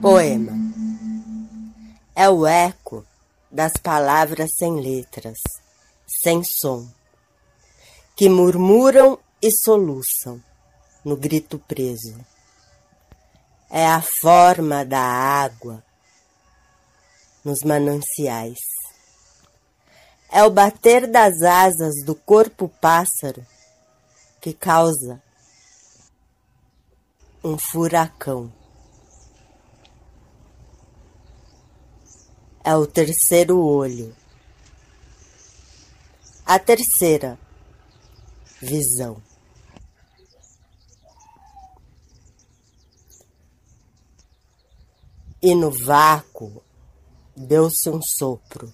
Poema é o eco das palavras sem letras, sem som, que murmuram e soluçam no grito preso. É a forma da água nos mananciais. É o bater das asas do corpo pássaro que causa um furacão. É o terceiro olho. A terceira visão. E no vácuo deu-se um sopro